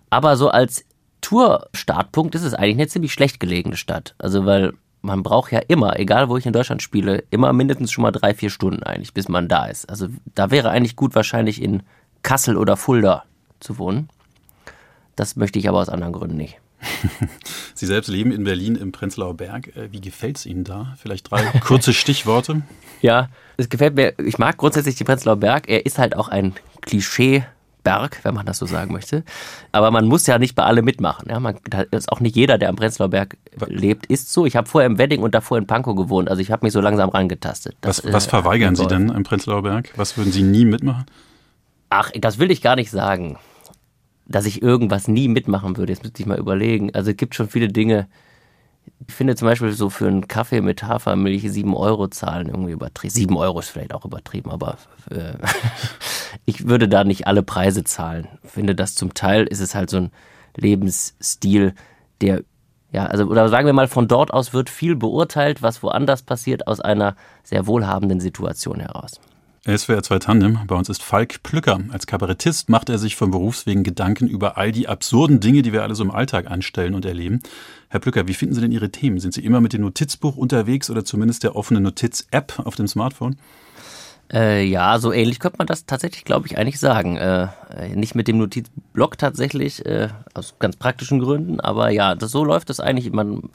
Aber so als Tour-Startpunkt ist es eigentlich eine ziemlich schlecht gelegene Stadt. Also, weil man braucht ja immer, egal wo ich in Deutschland spiele, immer mindestens schon mal drei, vier Stunden eigentlich, bis man da ist. Also da wäre eigentlich gut wahrscheinlich in Kassel oder Fulda zu wohnen. Das möchte ich aber aus anderen Gründen nicht. Sie selbst leben in Berlin im Prenzlauer Berg. Äh, wie gefällt es Ihnen da? Vielleicht drei kurze Stichworte. Ja, es gefällt mir. Ich mag grundsätzlich den Prenzlauer Berg. Er ist halt auch ein Klischee. Berg, wenn man das so sagen möchte. Aber man muss ja nicht bei allem mitmachen. Ja, man, ist auch nicht jeder, der am Prenzlauer Berg lebt, ist so. Ich habe vorher im Wedding und davor in Pankow gewohnt. Also ich habe mich so langsam rangetastet. Das, was, was äh, verweigern Sie denn am Prenzlauer Berg? Was würden Sie nie mitmachen? Ach, das will ich gar nicht sagen dass ich irgendwas nie mitmachen würde. Jetzt müsste ich mal überlegen. Also es gibt schon viele Dinge. Ich finde zum Beispiel so für einen Kaffee mit Hafermilch sieben Euro zahlen irgendwie übertrieben. Sieben Euro ist vielleicht auch übertrieben, aber äh, ich würde da nicht alle Preise zahlen. Ich finde, dass zum Teil ist es halt so ein Lebensstil, der ja, also oder sagen wir mal, von dort aus wird viel beurteilt, was woanders passiert, aus einer sehr wohlhabenden Situation heraus. SWR 2 Tandem. Bei uns ist Falk Plücker. Als Kabarettist macht er sich von Berufswegen Gedanken über all die absurden Dinge, die wir alle so im Alltag anstellen und erleben. Herr Plücker, wie finden Sie denn Ihre Themen? Sind Sie immer mit dem Notizbuch unterwegs oder zumindest der offenen Notiz-App auf dem Smartphone? Äh, ja, so ähnlich könnte man das tatsächlich, glaube ich, eigentlich sagen. Äh, nicht mit dem Notizblock tatsächlich, äh, aus ganz praktischen Gründen, aber ja, das, so läuft das eigentlich. Man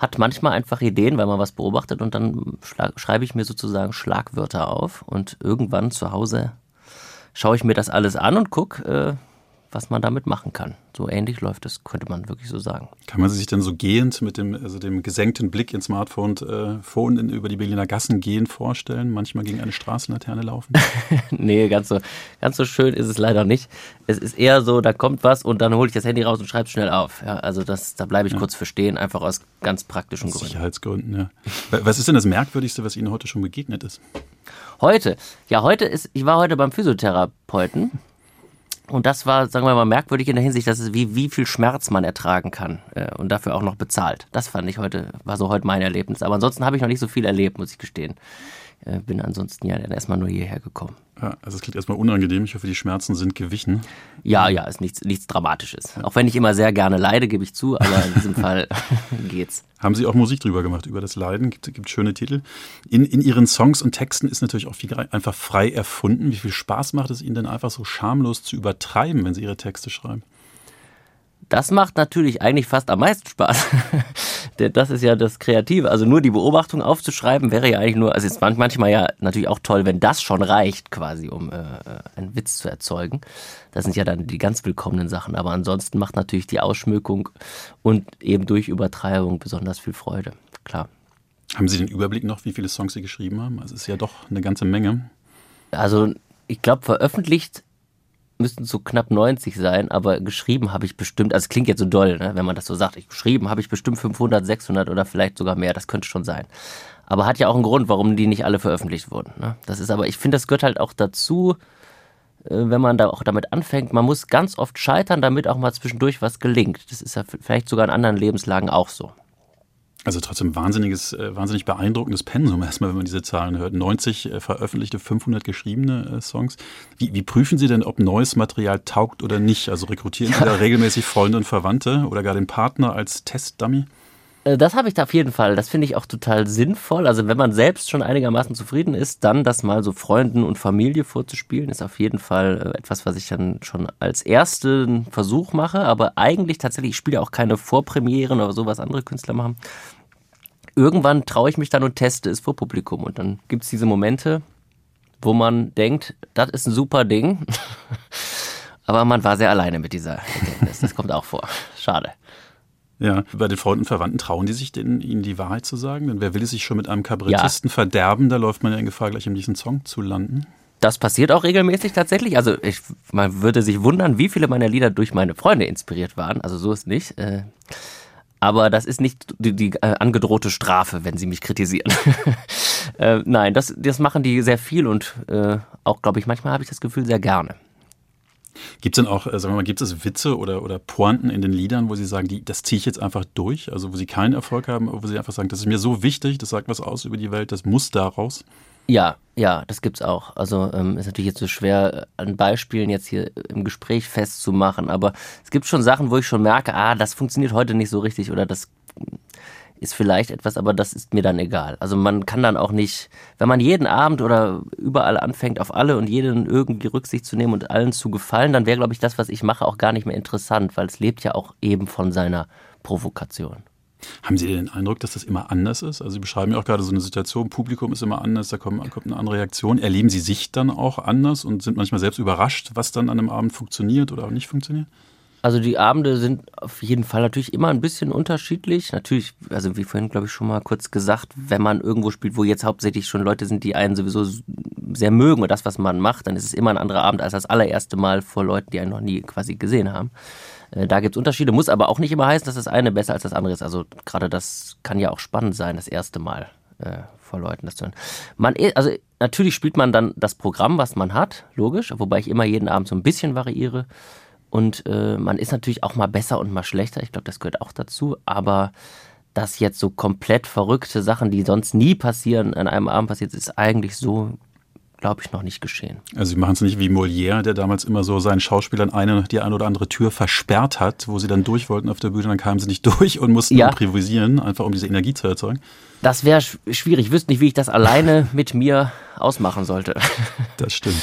hat manchmal einfach Ideen, weil man was beobachtet und dann schreibe ich mir sozusagen Schlagwörter auf und irgendwann zu Hause schaue ich mir das alles an und gucke, äh, was man damit machen kann. So ähnlich läuft es, könnte man wirklich so sagen. Kann man sich denn so gehend mit dem, also dem gesenkten Blick ins Smartphone äh, Phone in, über die Berliner Gassen gehen vorstellen? Manchmal gegen eine Straßenlaterne laufen? nee, ganz so, ganz so schön ist es leider nicht. Es ist eher so, da kommt was und dann hole ich das Handy raus und schreibe es schnell auf. Ja, also das, da bleibe ich ja. kurz verstehen, einfach aus ganz praktischen aus Gründen. Sicherheitsgründen, ja. Was ist denn das Merkwürdigste, was Ihnen heute schon begegnet ist? Heute? Ja, heute ist, ich war heute beim Physiotherapeuten. Und das war, sagen wir mal, merkwürdig in der Hinsicht, dass es wie, wie viel Schmerz man ertragen kann äh, und dafür auch noch bezahlt. Das fand ich heute, war so heute mein Erlebnis. Aber ansonsten habe ich noch nicht so viel erlebt, muss ich gestehen. Äh, bin ansonsten ja dann erstmal nur hierher gekommen. Ja, also es klingt erstmal unangenehm. Ich hoffe, die Schmerzen sind gewichen. Ja, ja, ist nichts, nichts Dramatisches. Auch wenn ich immer sehr gerne leide, gebe ich zu, aber in diesem Fall geht's. Haben Sie auch Musik drüber gemacht, über das Leiden? Gibt, gibt schöne Titel. In, in Ihren Songs und Texten ist natürlich auch viel einfach frei erfunden. Wie viel Spaß macht es Ihnen denn einfach so schamlos zu übertreiben, wenn Sie Ihre Texte schreiben? Das macht natürlich eigentlich fast am meisten Spaß. das ist ja das Kreative. Also nur die Beobachtung aufzuschreiben wäre ja eigentlich nur, also ist manchmal ja natürlich auch toll, wenn das schon reicht, quasi, um äh, einen Witz zu erzeugen. Das sind ja dann die ganz willkommenen Sachen. Aber ansonsten macht natürlich die Ausschmückung und eben durch Übertreibung besonders viel Freude. Klar. Haben Sie den Überblick noch, wie viele Songs Sie geschrieben haben? Also es ist ja doch eine ganze Menge. Also ich glaube, veröffentlicht müssten so knapp 90 sein, aber geschrieben habe ich bestimmt, also es klingt jetzt so doll, ne, wenn man das so sagt, ich, geschrieben habe ich bestimmt 500, 600 oder vielleicht sogar mehr, das könnte schon sein. Aber hat ja auch einen Grund, warum die nicht alle veröffentlicht wurden. Ne? Das ist aber, ich finde, das gehört halt auch dazu, äh, wenn man da auch damit anfängt, man muss ganz oft scheitern, damit auch mal zwischendurch was gelingt. Das ist ja vielleicht sogar in anderen Lebenslagen auch so. Also trotzdem wahnsinniges, äh, wahnsinnig beeindruckendes Pensum erstmal, wenn man diese Zahlen hört. 90 äh, veröffentlichte, 500 geschriebene äh, Songs. Wie, wie prüfen Sie denn, ob neues Material taugt oder nicht? Also rekrutieren Sie da regelmäßig Freunde und Verwandte oder gar den Partner als Testdummy? Das habe ich da auf jeden Fall. Das finde ich auch total sinnvoll. Also wenn man selbst schon einigermaßen zufrieden ist, dann das mal so Freunden und Familie vorzuspielen, ist auf jeden Fall etwas, was ich dann schon als ersten Versuch mache. Aber eigentlich tatsächlich, ich spiele auch keine Vorpremieren oder so, was andere Künstler machen. Irgendwann traue ich mich dann und teste es vor Publikum. Und dann gibt es diese Momente, wo man denkt, das ist ein super Ding. Aber man war sehr alleine mit dieser Erkenntnis. Das kommt auch vor. Schade. Ja, bei den Freunden und Verwandten trauen die sich denn, ihnen die Wahrheit zu sagen? Denn wer will es sich schon mit einem Kabarettisten ja. verderben? Da läuft man ja in Gefahr, gleich in diesem Song zu landen. Das passiert auch regelmäßig tatsächlich. Also ich, man würde sich wundern, wie viele meiner Lieder durch meine Freunde inspiriert waren. Also so ist nicht. Äh, aber das ist nicht die, die äh, angedrohte Strafe, wenn sie mich kritisieren. äh, nein, das, das machen die sehr viel und äh, auch, glaube ich, manchmal habe ich das Gefühl sehr gerne. Gibt es denn auch, äh, sagen wir mal, gibt es Witze oder, oder Pointen in den Liedern, wo Sie sagen, die, das ziehe ich jetzt einfach durch? Also wo Sie keinen Erfolg haben, wo Sie einfach sagen, das ist mir so wichtig, das sagt was aus über die Welt, das muss da raus? Ja, ja, das gibt's auch. Also ähm, ist natürlich jetzt so schwer an Beispielen jetzt hier im Gespräch festzumachen, aber es gibt schon Sachen, wo ich schon merke, ah, das funktioniert heute nicht so richtig oder das ist vielleicht etwas, aber das ist mir dann egal. Also man kann dann auch nicht, wenn man jeden Abend oder überall anfängt, auf alle und jeden irgendwie Rücksicht zu nehmen und allen zu gefallen, dann wäre, glaube ich, das, was ich mache, auch gar nicht mehr interessant, weil es lebt ja auch eben von seiner Provokation. Haben Sie den Eindruck, dass das immer anders ist? Also Sie beschreiben ja auch gerade so eine Situation, Publikum ist immer anders, da kommt, kommt eine andere Reaktion. Erleben Sie sich dann auch anders und sind manchmal selbst überrascht, was dann an einem Abend funktioniert oder auch nicht funktioniert? Also die Abende sind auf jeden Fall natürlich immer ein bisschen unterschiedlich. Natürlich, also wie vorhin glaube ich schon mal kurz gesagt, wenn man irgendwo spielt, wo jetzt hauptsächlich schon Leute sind, die einen sowieso sehr mögen und das, was man macht, dann ist es immer ein anderer Abend als das allererste Mal vor Leuten, die einen noch nie quasi gesehen haben. Äh, da gibt es Unterschiede, muss aber auch nicht immer heißen, dass das eine besser als das andere ist. Also gerade das kann ja auch spannend sein, das erste Mal äh, vor Leuten das zu hören. Man, also natürlich spielt man dann das Programm, was man hat, logisch, wobei ich immer jeden Abend so ein bisschen variiere. Und äh, man ist natürlich auch mal besser und mal schlechter. Ich glaube, das gehört auch dazu. Aber dass jetzt so komplett verrückte Sachen, die sonst nie passieren, an einem Abend passiert, ist eigentlich so glaube ich, noch nicht geschehen. Also sie machen es nicht wie Molière, der damals immer so seinen Schauspielern eine, die eine oder andere Tür versperrt hat, wo sie dann durch wollten auf der Bühne, dann kamen sie nicht durch und mussten ja. improvisieren, einfach um diese Energie zu erzeugen. Das wäre schwierig. Ich wüsste nicht, wie ich das alleine mit mir ausmachen sollte. Das stimmt.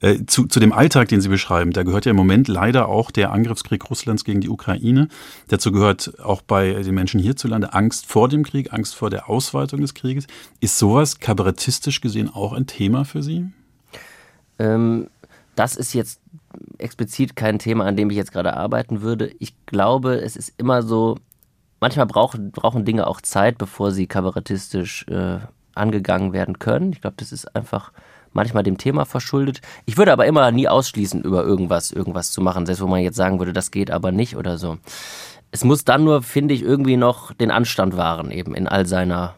Äh, zu, zu dem Alltag, den Sie beschreiben, da gehört ja im Moment leider auch der Angriffskrieg Russlands gegen die Ukraine. Dazu gehört auch bei den Menschen hierzulande Angst vor dem Krieg, Angst vor der Ausweitung des Krieges. Ist sowas kabarettistisch gesehen auch ein Thema für Sie? Ähm, das ist jetzt explizit kein Thema, an dem ich jetzt gerade arbeiten würde. Ich glaube, es ist immer so, manchmal brauchen, brauchen Dinge auch Zeit, bevor sie kabarettistisch äh, angegangen werden können. Ich glaube, das ist einfach manchmal dem Thema verschuldet. Ich würde aber immer nie ausschließen, über irgendwas, irgendwas zu machen, selbst wo man jetzt sagen würde, das geht aber nicht oder so. Es muss dann nur, finde ich, irgendwie noch den Anstand wahren, eben in all seiner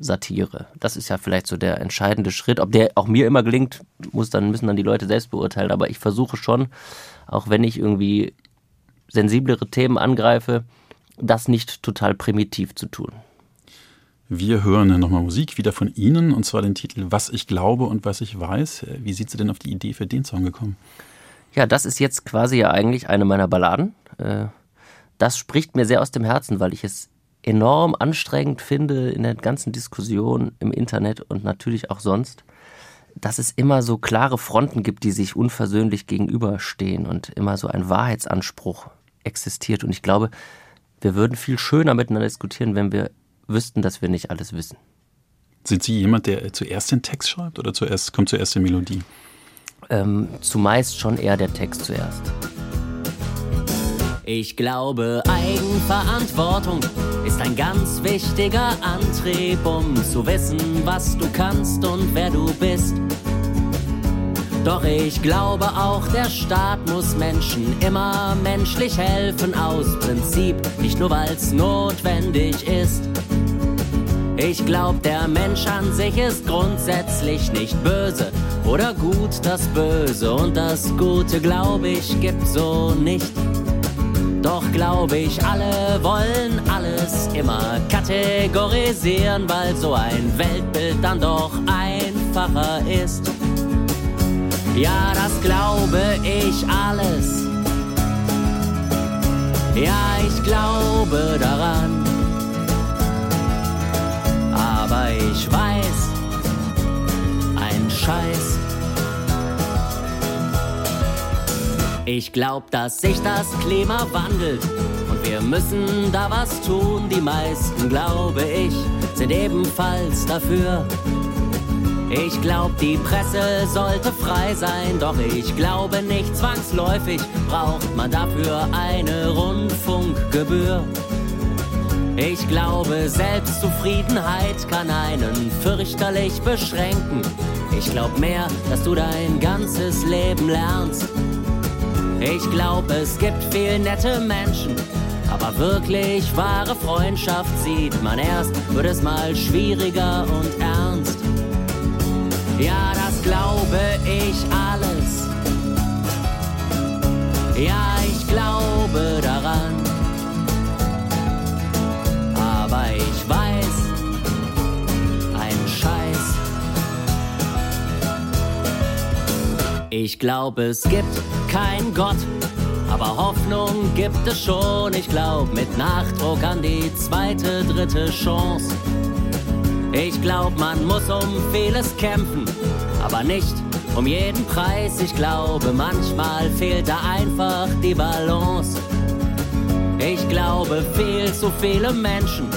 Satire. Das ist ja vielleicht so der entscheidende Schritt. Ob der auch mir immer gelingt, muss dann, müssen dann die Leute selbst beurteilen. Aber ich versuche schon, auch wenn ich irgendwie sensiblere Themen angreife, das nicht total primitiv zu tun. Wir hören nochmal Musik wieder von Ihnen und zwar den Titel Was ich glaube und was ich weiß. Wie sind Sie denn auf die Idee für den Song gekommen? Ja, das ist jetzt quasi ja eigentlich eine meiner Balladen. Äh, das spricht mir sehr aus dem Herzen, weil ich es enorm anstrengend finde in der ganzen Diskussion im Internet und natürlich auch sonst, dass es immer so klare Fronten gibt, die sich unversöhnlich gegenüberstehen und immer so ein Wahrheitsanspruch existiert. Und ich glaube, wir würden viel schöner miteinander diskutieren, wenn wir wüssten, dass wir nicht alles wissen. Sind Sie jemand, der zuerst den Text schreibt oder zuerst kommt zuerst die Melodie? Ähm, zumeist schon eher der Text zuerst. Ich glaube, Eigenverantwortung ist ein ganz wichtiger Antrieb, um zu wissen, was du kannst und wer du bist. Doch ich glaube auch, der Staat muss Menschen immer menschlich helfen, aus Prinzip, nicht nur weil's notwendig ist. Ich glaub, der Mensch an sich ist grundsätzlich nicht böse oder gut das Böse und das Gute, glaub ich, gibt so nicht. Doch glaub ich, alle wollen alles immer kategorisieren, weil so ein Weltbild dann doch einfacher ist. Ja, das glaube ich alles. Ja, ich glaube daran. Aber ich weiß, ein Scheiß. Ich glaub, dass sich das Klima wandelt und wir müssen da was tun. Die meisten, glaube ich, sind ebenfalls dafür. Ich glaub, die Presse sollte frei sein, doch ich glaube nicht zwangsläufig braucht man dafür eine Rundfunkgebühr. Ich glaube, Selbstzufriedenheit kann einen fürchterlich beschränken. Ich glaub mehr, dass du dein ganzes Leben lernst. Ich glaub, es gibt viel nette Menschen, aber wirklich wahre Freundschaft sieht man erst, wird es mal schwieriger und ernst. Ja, das glaube ich alles. Ja, ich glaube daran. Aber ich weiß, ein Scheiß. Ich glaube, es gibt keinen Gott, Aber Hoffnung gibt es schon, ich glaub, mit Nachdruck an die zweite, dritte Chance. Ich glaub, man muss um vieles kämpfen, aber nicht um jeden Preis. Ich glaube, manchmal fehlt da einfach die Balance. Ich glaube, viel zu viele Menschen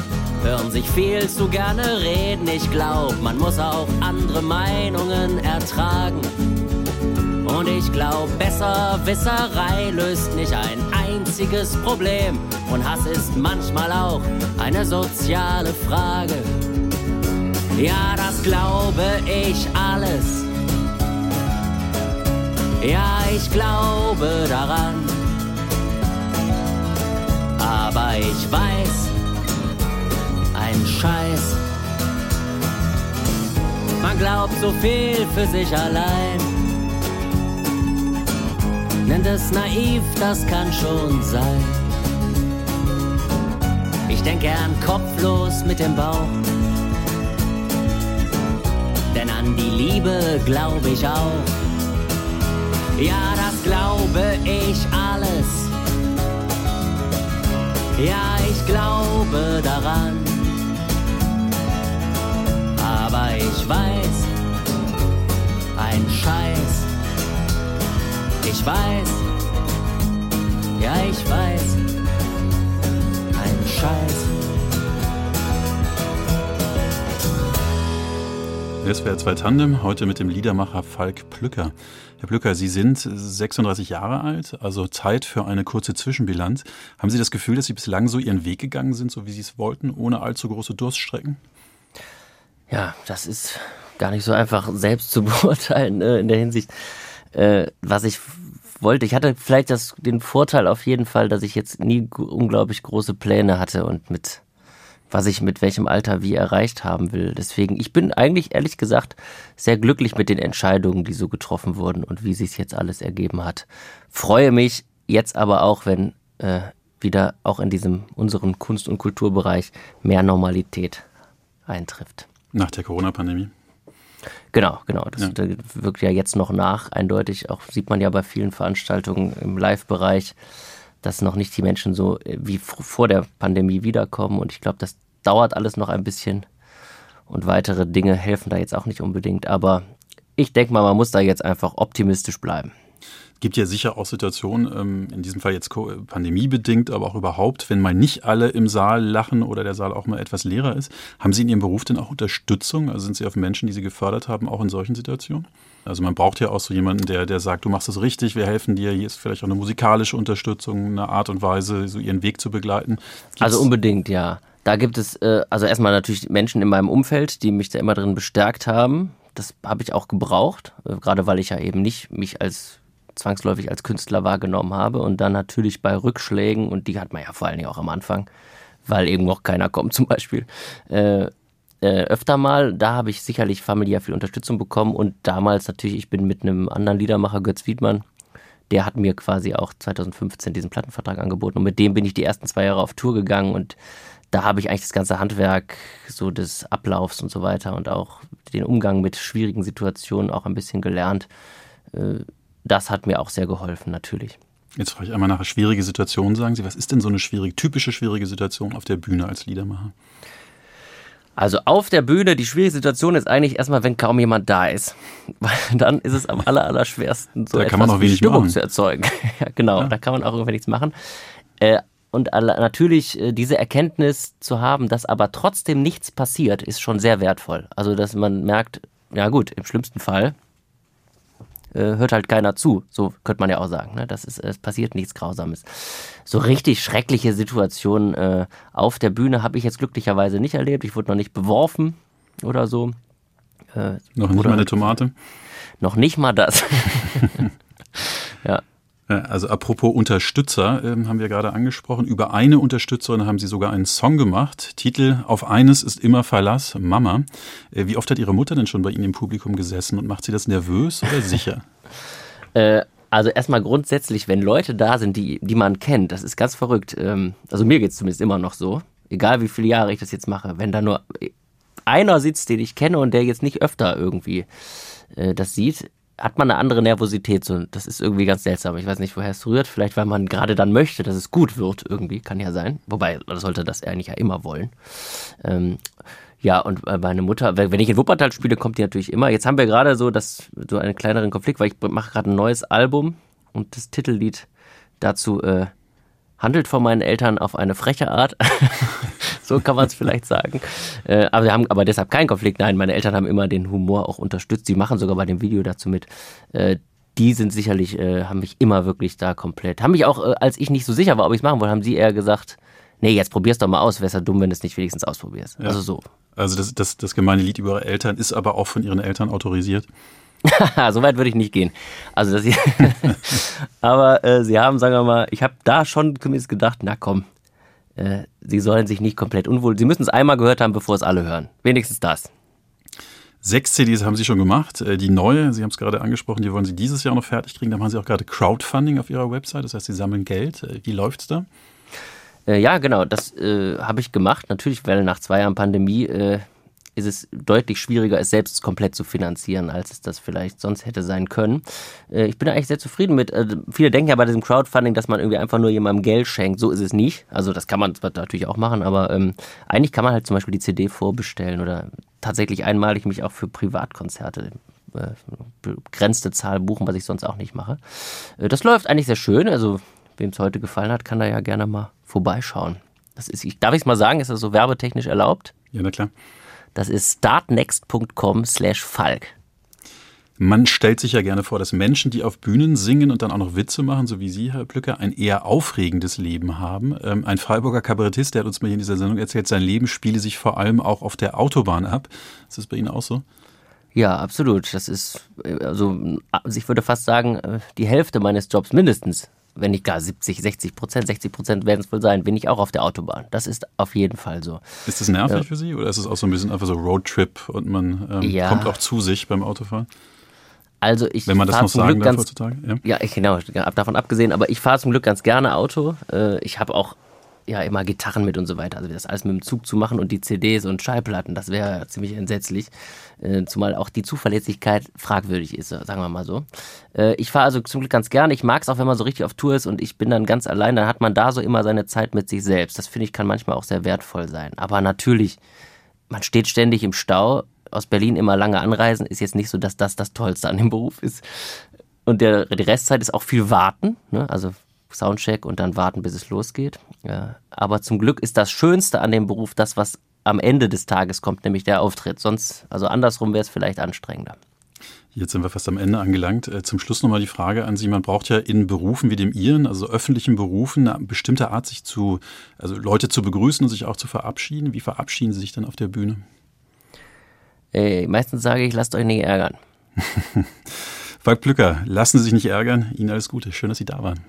hören sich viel zu gerne reden. Ich glaube, man muss auch andere Meinungen ertragen. Und ich glaube, Besserwisserei löst nicht ein einziges Problem. Und Hass ist manchmal auch eine soziale Frage. Ja, das glaube ich alles. Ja, ich glaube daran. Aber ich weiß, ein Scheiß. Man glaubt so viel für sich allein. Nennt es naiv, das kann schon sein. Ich denke gern kopflos mit dem Bauch. Denn an die Liebe glaube ich auch. Ja, das glaube ich alles. Ja, ich glaube daran. Aber ich weiß, ein Scheiß. Ich weiß, ja, ich weiß, ein Scheiß. SWR 2 Tandem, heute mit dem Liedermacher Falk Plücker. Herr Plücker, Sie sind 36 Jahre alt, also Zeit für eine kurze Zwischenbilanz. Haben Sie das Gefühl, dass Sie bislang so Ihren Weg gegangen sind, so wie Sie es wollten, ohne allzu große Durststrecken? Ja, das ist gar nicht so einfach selbst zu beurteilen äh, in der Hinsicht, äh, was ich wollte. Ich hatte vielleicht das, den Vorteil auf jeden Fall, dass ich jetzt nie unglaublich große Pläne hatte und mit was ich mit welchem Alter wie erreicht haben will. Deswegen, ich bin eigentlich ehrlich gesagt sehr glücklich mit den Entscheidungen, die so getroffen wurden und wie sich jetzt alles ergeben hat. Freue mich jetzt aber auch, wenn äh, wieder auch in diesem unseren Kunst- und Kulturbereich mehr Normalität eintrifft. Nach der Corona-Pandemie? Genau, genau. Das ja. wirkt ja jetzt noch nach, eindeutig. Auch sieht man ja bei vielen Veranstaltungen im Live-Bereich dass noch nicht die Menschen so äh, wie vor der Pandemie wiederkommen. Und ich glaube, das dauert alles noch ein bisschen. Und weitere Dinge helfen da jetzt auch nicht unbedingt. Aber ich denke mal, man muss da jetzt einfach optimistisch bleiben. Es gibt ja sicher auch Situationen, ähm, in diesem Fall jetzt pandemiebedingt, aber auch überhaupt, wenn mal nicht alle im Saal lachen oder der Saal auch mal etwas leerer ist. Haben Sie in Ihrem Beruf denn auch Unterstützung? Also sind Sie auf Menschen, die Sie gefördert haben, auch in solchen Situationen? Also man braucht ja auch so jemanden, der, der sagt, du machst es richtig, wir helfen dir. Hier ist vielleicht auch eine musikalische Unterstützung, eine Art und Weise, so ihren Weg zu begleiten. Gibt's also unbedingt, ja. Da gibt es äh, also erstmal natürlich Menschen in meinem Umfeld, die mich da immer drin bestärkt haben. Das habe ich auch gebraucht, äh, gerade weil ich ja eben nicht mich als zwangsläufig als Künstler wahrgenommen habe. Und dann natürlich bei Rückschlägen, und die hat man ja vor allen Dingen auch am Anfang, weil eben noch keiner kommt zum Beispiel, äh, äh, öfter mal. Da habe ich sicherlich familiär viel Unterstützung bekommen und damals natürlich, ich bin mit einem anderen Liedermacher, Götz Wiedmann, der hat mir quasi auch 2015 diesen Plattenvertrag angeboten und mit dem bin ich die ersten zwei Jahre auf Tour gegangen und da habe ich eigentlich das ganze Handwerk so des Ablaufs und so weiter und auch den Umgang mit schwierigen Situationen auch ein bisschen gelernt. Äh, das hat mir auch sehr geholfen, natürlich. Jetzt frage ich einmal nach einer schwierigen Situation, sagen Sie. Was ist denn so eine schwierige, typische schwierige Situation auf der Bühne als Liedermacher? Also auf der Bühne, die schwierige Situation ist eigentlich erstmal, wenn kaum jemand da ist. Weil dann ist es am aller, aller schwersten, so da etwas kann man auch wenig Stimmung machen. zu erzeugen. ja, genau, ja. da kann man auch irgendwie nichts machen. Äh, und natürlich äh, diese Erkenntnis zu haben, dass aber trotzdem nichts passiert, ist schon sehr wertvoll. Also, dass man merkt, ja gut, im schlimmsten Fall hört halt keiner zu. So könnte man ja auch sagen. Ne? Das ist, es passiert nichts Grausames. So richtig schreckliche Situationen äh, auf der Bühne habe ich jetzt glücklicherweise nicht erlebt. Ich wurde noch nicht beworfen oder so. Äh, noch nicht mal eine Tomate? Noch nicht mal das. ja. Also apropos Unterstützer, äh, haben wir gerade angesprochen. Über eine Unterstützerin haben Sie sogar einen Song gemacht. Titel Auf eines ist immer Verlass, Mama. Äh, wie oft hat Ihre Mutter denn schon bei Ihnen im Publikum gesessen und macht sie das nervös oder sicher? äh, also erstmal grundsätzlich, wenn Leute da sind, die, die man kennt, das ist ganz verrückt. Ähm, also mir geht es zumindest immer noch so. Egal wie viele Jahre ich das jetzt mache, wenn da nur einer sitzt, den ich kenne und der jetzt nicht öfter irgendwie äh, das sieht, hat man eine andere Nervosität. So, das ist irgendwie ganz seltsam. Ich weiß nicht, woher es rührt. Vielleicht, weil man gerade dann möchte, dass es gut wird. Irgendwie kann ja sein. Wobei, sollte das eigentlich ja immer wollen. Ähm, ja, und äh, meine Mutter, wenn ich in Wuppertal spiele, kommt die natürlich immer. Jetzt haben wir gerade so, das, so einen kleineren Konflikt, weil ich mache gerade ein neues Album und das Titellied dazu äh, handelt von meinen Eltern auf eine freche Art. so kann man es vielleicht sagen. Äh, aber wir haben aber deshalb keinen Konflikt. Nein, meine Eltern haben immer den Humor auch unterstützt. Sie machen sogar bei dem Video dazu mit. Äh, die sind sicherlich, äh, haben mich immer wirklich da komplett, haben mich auch, äh, als ich nicht so sicher war, ob ich es machen wollte, haben sie eher gesagt, nee, jetzt probier's doch mal aus, wär's ja dumm, wenn du es nicht wenigstens ausprobierst. Ja. Also so. Also das, das, das gemeine Lied über ihre Eltern ist aber auch von ihren Eltern autorisiert. so weit würde ich nicht gehen. Also das aber äh, sie haben, sagen wir mal, ich habe da schon zumindest gedacht, na komm, äh, sie sollen sich nicht komplett unwohl. Sie müssen es einmal gehört haben, bevor es alle hören. Wenigstens das. Sechs CDs haben Sie schon gemacht. Äh, die neue, Sie haben es gerade angesprochen, die wollen Sie dieses Jahr noch fertig kriegen. Da machen Sie auch gerade Crowdfunding auf Ihrer Website. Das heißt, Sie sammeln Geld. Äh, wie läuft es da? Äh, ja, genau. Das äh, habe ich gemacht. Natürlich, weil nach zwei Jahren Pandemie ist es deutlich schwieriger, es selbst komplett zu finanzieren, als es das vielleicht sonst hätte sein können. Äh, ich bin eigentlich sehr zufrieden mit. Äh, viele denken ja bei diesem Crowdfunding, dass man irgendwie einfach nur jemandem Geld schenkt. So ist es nicht. Also das kann man natürlich auch machen, aber ähm, eigentlich kann man halt zum Beispiel die CD vorbestellen oder tatsächlich einmalig mich auch für Privatkonzerte äh, begrenzte Zahl buchen, was ich sonst auch nicht mache. Das läuft eigentlich sehr schön. Also wem es heute gefallen hat, kann da ja gerne mal vorbeischauen. Das ist, darf ich es mal sagen, ist das so werbetechnisch erlaubt? Ja, na klar. Das ist startnext.com slash Falk. Man stellt sich ja gerne vor, dass Menschen, die auf Bühnen singen und dann auch noch Witze machen, so wie Sie, Herr Plücker, ein eher aufregendes Leben haben. Ähm, ein Freiburger Kabarettist, der hat uns mal hier in dieser Sendung erzählt, sein Leben spiele sich vor allem auch auf der Autobahn ab. Ist das bei Ihnen auch so? Ja, absolut. Das ist, also, ich würde fast sagen, äh, die Hälfte meines Jobs mindestens wenn nicht gar 70, 60 Prozent, 60 Prozent werden es wohl sein, bin ich auch auf der Autobahn. Das ist auf jeden Fall so. Ist das nervig ja. für Sie oder ist es auch so ein bisschen einfach so Roadtrip und man ähm, ja. kommt auch zu sich beim Autofahren? Also ich Wenn man das noch sagen Glück darf ganz, heutzutage. Ja. ja, ich, genau, davon abgesehen, aber ich fahre zum Glück ganz gerne Auto. Äh, ich habe auch ja immer Gitarren mit und so weiter. Also das alles mit dem Zug zu machen und die CDs und Schallplatten, das wäre ziemlich entsetzlich. Äh, zumal auch die Zuverlässigkeit fragwürdig ist, sagen wir mal so. Äh, ich fahre also zum Glück ganz gerne. Ich mag es auch, wenn man so richtig auf Tour ist und ich bin dann ganz allein, dann hat man da so immer seine Zeit mit sich selbst. Das finde ich kann manchmal auch sehr wertvoll sein. Aber natürlich, man steht ständig im Stau. Aus Berlin immer lange anreisen ist jetzt nicht so, dass das das Tollste an dem Beruf ist. Und der, die Restzeit ist auch viel Warten. Ne? Also Soundcheck und dann warten, bis es losgeht. Ja, aber zum Glück ist das Schönste an dem Beruf das, was am Ende des Tages kommt, nämlich der Auftritt. Sonst, also andersrum wäre es vielleicht anstrengender. Jetzt sind wir fast am Ende angelangt. Äh, zum Schluss nochmal die Frage an Sie. Man braucht ja in Berufen wie dem Ihren, also öffentlichen Berufen, eine bestimmte Art, sich zu, also Leute zu begrüßen und sich auch zu verabschieden. Wie verabschieden Sie sich dann auf der Bühne? Ey, meistens sage ich, lasst euch nicht ärgern. Falk Plücker, lassen Sie sich nicht ärgern. Ihnen alles Gute. Schön, dass Sie da waren.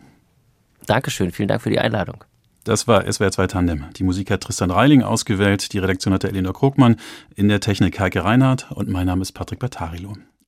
Dankeschön, vielen Dank für die Einladung. Das war SWR 2 Tandem. Die Musik hat Tristan Reiling ausgewählt, die Redaktion hatte Elinor Krugmann, in der Technik Heike Reinhardt und mein Name ist Patrick Battarilo.